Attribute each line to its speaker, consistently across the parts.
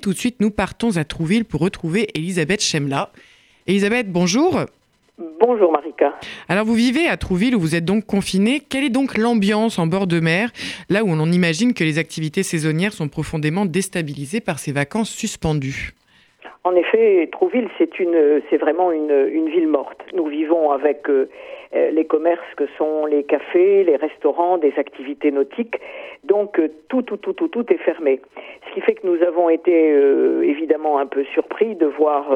Speaker 1: Tout de suite, nous partons à Trouville pour retrouver Elisabeth Chemla. Elisabeth, bonjour.
Speaker 2: Bonjour Marika.
Speaker 1: Alors vous vivez à Trouville où vous êtes donc confinée. Quelle est donc l'ambiance en bord de mer, là où on imagine que les activités saisonnières sont profondément déstabilisées par ces vacances suspendues?
Speaker 2: En effet, Trouville, c'est vraiment une, ville morte. Nous vivons avec euh, euh, les commerces que sont les cafés, les restaurants, des activités nautiques. Donc euh, tout, tout, tout, tout, est fermé. Ce qui fait que nous avons été évidemment un peu surpris de voir,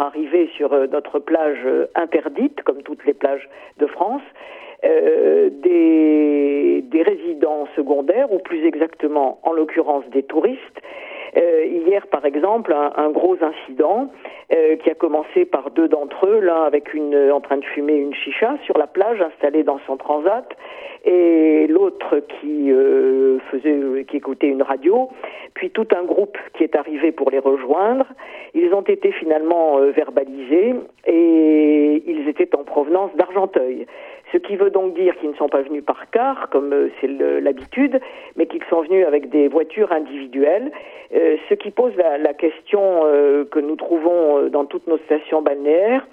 Speaker 2: arriver sur notre plage interdite, comme toutes les plages de France, des résidents secondaires, ou plus exactement, en l'occurrence, des touristes, euh, hier, par exemple, un, gros incident euh, qui a commencé par deux d'entre eux, l'un avec une en train de fumer une chicha sur la plage installée dans son transat, et l'autre qui euh, faisait, qui écoutait une radio. Puis tout un groupe qui est arrivé pour les rejoindre. Ils ont été finalement euh, verbalisés et ils étaient en provenance d'Argenteuil. Ce qui veut donc dire qu'ils ne sont pas venus par car, comme euh, c'est l'habitude, mais qu'ils sont venus avec des voitures individuelles, euh, ce qui pose la, la question euh, que nous trouvons euh, dans toutes nos stations balnéaires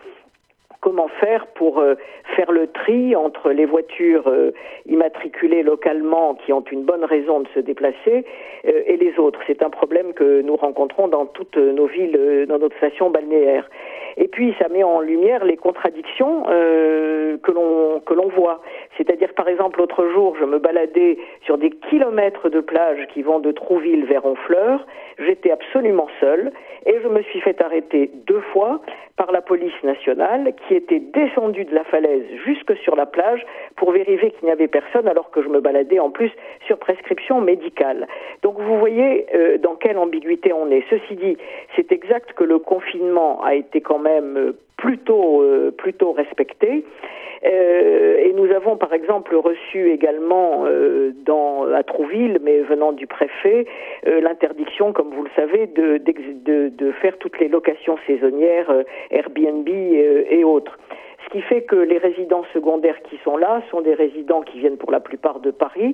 Speaker 2: comment faire pour euh, faire le tri entre les voitures euh, immatriculées localement qui ont une bonne raison de se déplacer euh, et les autres. C'est un problème que nous rencontrons dans toutes nos villes, dans notre station balnéaire. Et puis ça met en lumière les contradictions que l'on que l'on voit. C'est-à-dire par exemple l'autre jour, je me baladais sur des kilomètres de plage qui vont de Trouville vers Honfleur. J'étais absolument seule et je me suis fait arrêter deux fois par la police nationale qui était descendue de la falaise jusque sur la plage pour vérifier qu'il n'y avait personne alors que je me baladais en plus sur prescription médicale. Donc vous voyez euh, dans quelle ambiguïté on est. Ceci dit, c'est exact que le confinement a été quand même euh, plutôt euh, plutôt respecté. Euh, et nous avons par exemple reçu également euh, dans à Trouville, mais venant du préfet, euh, l'interdiction, comme vous le savez, de, de, de, faire toutes les locations saisonnières, Airbnb et autres. Qui fait que les résidents secondaires qui sont là sont des résidents qui viennent pour la plupart de Paris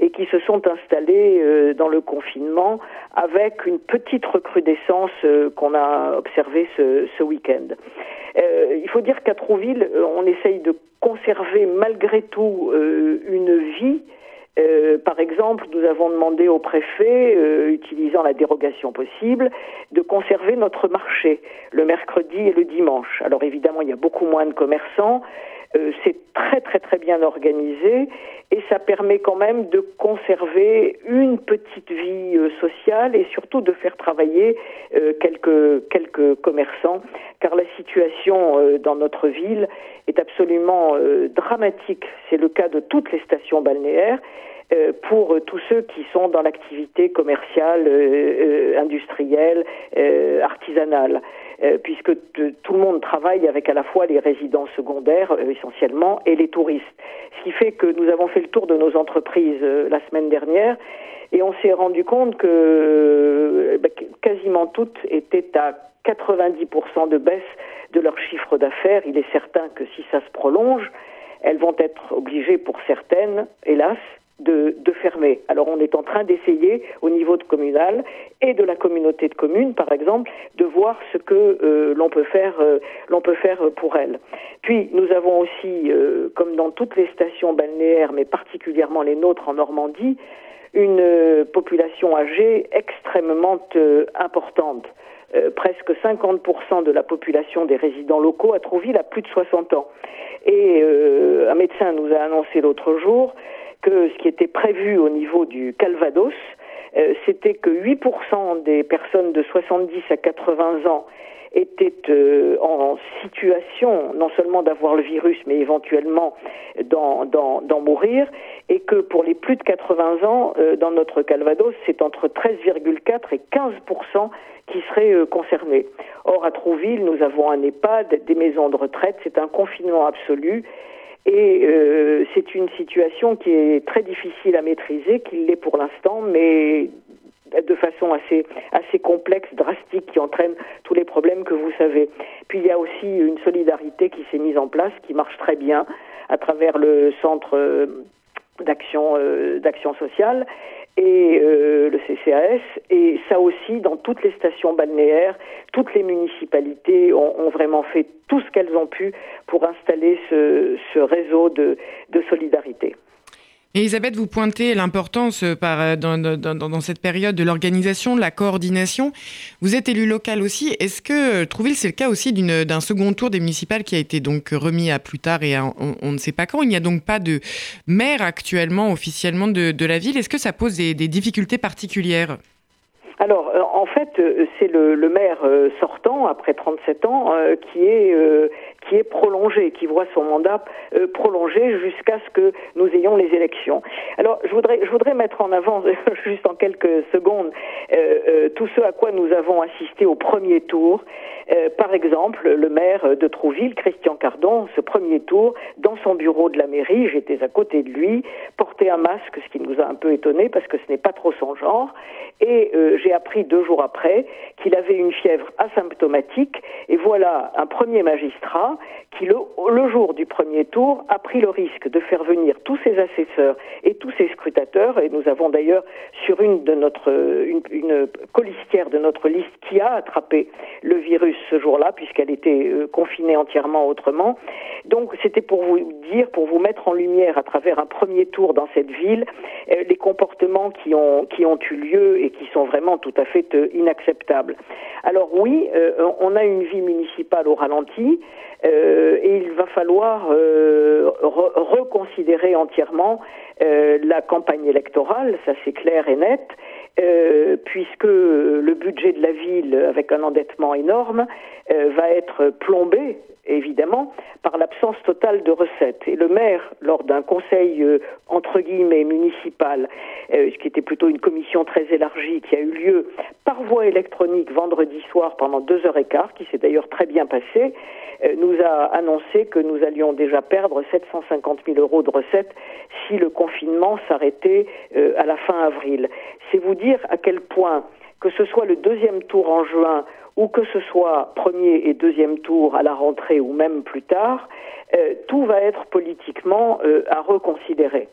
Speaker 2: et qui se sont installés euh, dans le confinement avec une petite recrudescence euh, qu'on a observée ce, ce week-end. Euh, il faut dire qu'à Trouville, on essaye de conserver malgré tout une vie euh, par exemple, nous avons demandé au préfet, euh, utilisant la dérogation possible, de conserver notre marché le mercredi et le dimanche. Alors évidemment, il y a beaucoup moins de commerçants, euh, c'est très très très bien organisé et ça permet quand même de conserver une petite vie euh, sociale et surtout de faire travailler euh, quelques quelques commerçants car la situation euh, dans notre ville est absolument euh, dramatique. C'est le cas de toutes les stations balnéaires pour tous ceux qui sont dans l'activité commerciale, industrielle, artisanale. Euh, puisque tout le monde travaille avec à la fois les résidents secondaires euh, essentiellement et les touristes. Ce qui fait que nous avons fait le tour de nos entreprises euh, la semaine dernière et on s'est rendu compte que bah, quasiment toutes étaient à 90% de baisse de leur chiffre d'affaires. Il est certain que si ça se prolonge, elles vont être obligées pour certaines, hélas, de, fermer. Alors on est en train d'essayer au niveau de communal et de la communauté de communes, par exemple, de voir ce que euh, l'on peut faire, euh, l'on peut faire pour elles. Puis nous avons aussi, euh, comme dans toutes les stations balnéaires, mais particulièrement les nôtres en Normandie, une population âgée extrêmement importante. presque 50% de la population des résidents locaux a Trouville à plus de 60 ans. Et un médecin nous a annoncé l'autre jour que ce qui était prévu au niveau du Calvados, euh, c'était que 8% des personnes de 70 à 80 ans étaient euh, en situation non seulement d'avoir le virus, mais éventuellement d'en mourir, et que pour les plus de 80 ans, euh, dans notre Calvados, c'est entre 13,4 et 15% qui seraient euh, concernés. Or, à Trouville, nous avons un EHPAD, des maisons de retraite, c'est un confinement absolu, et euh, c'est une situation qui est très difficile à maîtriser, qu'il l'est pour l'instant, mais de façon assez assez complexe, drastique, qui entraîne tous les problèmes que vous savez. Puis il y a aussi une solidarité qui s'est mise en place, qui marche très bien à travers le centre euh, euh, d'action sociale et le CCAS, et ça aussi dans toutes les stations balnéaires, toutes les municipalités ont, vraiment fait tout ce qu'elles ont pu pour installer ce, réseau de solidarité.
Speaker 1: Elisabeth, vous pointez l'importance euh, euh, dans, cette période de l'organisation, de la coordination. Vous êtes élu local aussi. Est-ce que euh, Trouville, c'est le cas aussi d'un second tour des municipales qui a été donc remis à plus tard et on, ne sait pas quand? Il n'y a donc pas de maire actuellement officiellement de, la ville. Est-ce que ça pose des difficultés particulières?
Speaker 2: Alors, euh, en fait, euh, c'est le, maire euh, sortant, après 37 ans, qui est qui est prolongé, qui voit son mandat prolongé jusqu'à ce que nous ayons les élections. Alors, je voudrais, je voudrais mettre en avant, juste en quelques secondes, tout ce à quoi nous avons assisté au premier tour. par exemple, le maire de Trouville, Christian Cardon, ce premier tour, dans son bureau de la mairie, j'étais à côté de lui, portait un masque, ce qui nous a un peu étonné parce que ce n'est pas trop son genre, et j'ai appris deux jours après qu'il avait une fièvre asymptomatique. Et voilà un premier magistrat qui, le, jour du premier tour, a pris le risque de faire venir tous ses assesseurs et tous ses scrutateurs. Et nous avons d'ailleurs sur une de notre une, une colistière de notre liste qui a attrapé le virus ce jour-là, puisqu'elle était euh, confinée entièrement autrement. Donc c'était pour vous dire, pour vous mettre en lumière à travers un premier tour dans cette ville, euh, les comportements qui ont qui ont eu lieu et qui sont vraiment tout à fait euh, inacceptable. Alors oui, euh, on a une vie municipale au ralenti euh, et il va falloir reconsidérer entièrement la campagne électorale, ça c'est clair et net. Puisque le budget de la ville, avec un endettement énorme, va être plombé évidemment, par l'absence totale de recettes. Et le maire, lors d'un conseil euh, entre guillemets municipal, euh, ce qui était plutôt une commission très élargie qui a eu lieu par voie électronique vendredi soir pendant deux heures et quart, qui s'est d'ailleurs très bien passé, euh, nous a annoncé que nous allions déjà perdre 750 000 euros de recettes si le confinement s'arrêtait à la fin avril. C'est vous dire à quel point que ce soit le deuxième tour en juin ou que ce soit premier et deuxième tour à la rentrée ou même plus tard, euh, tout va être politiquement euh, à reconsidérer.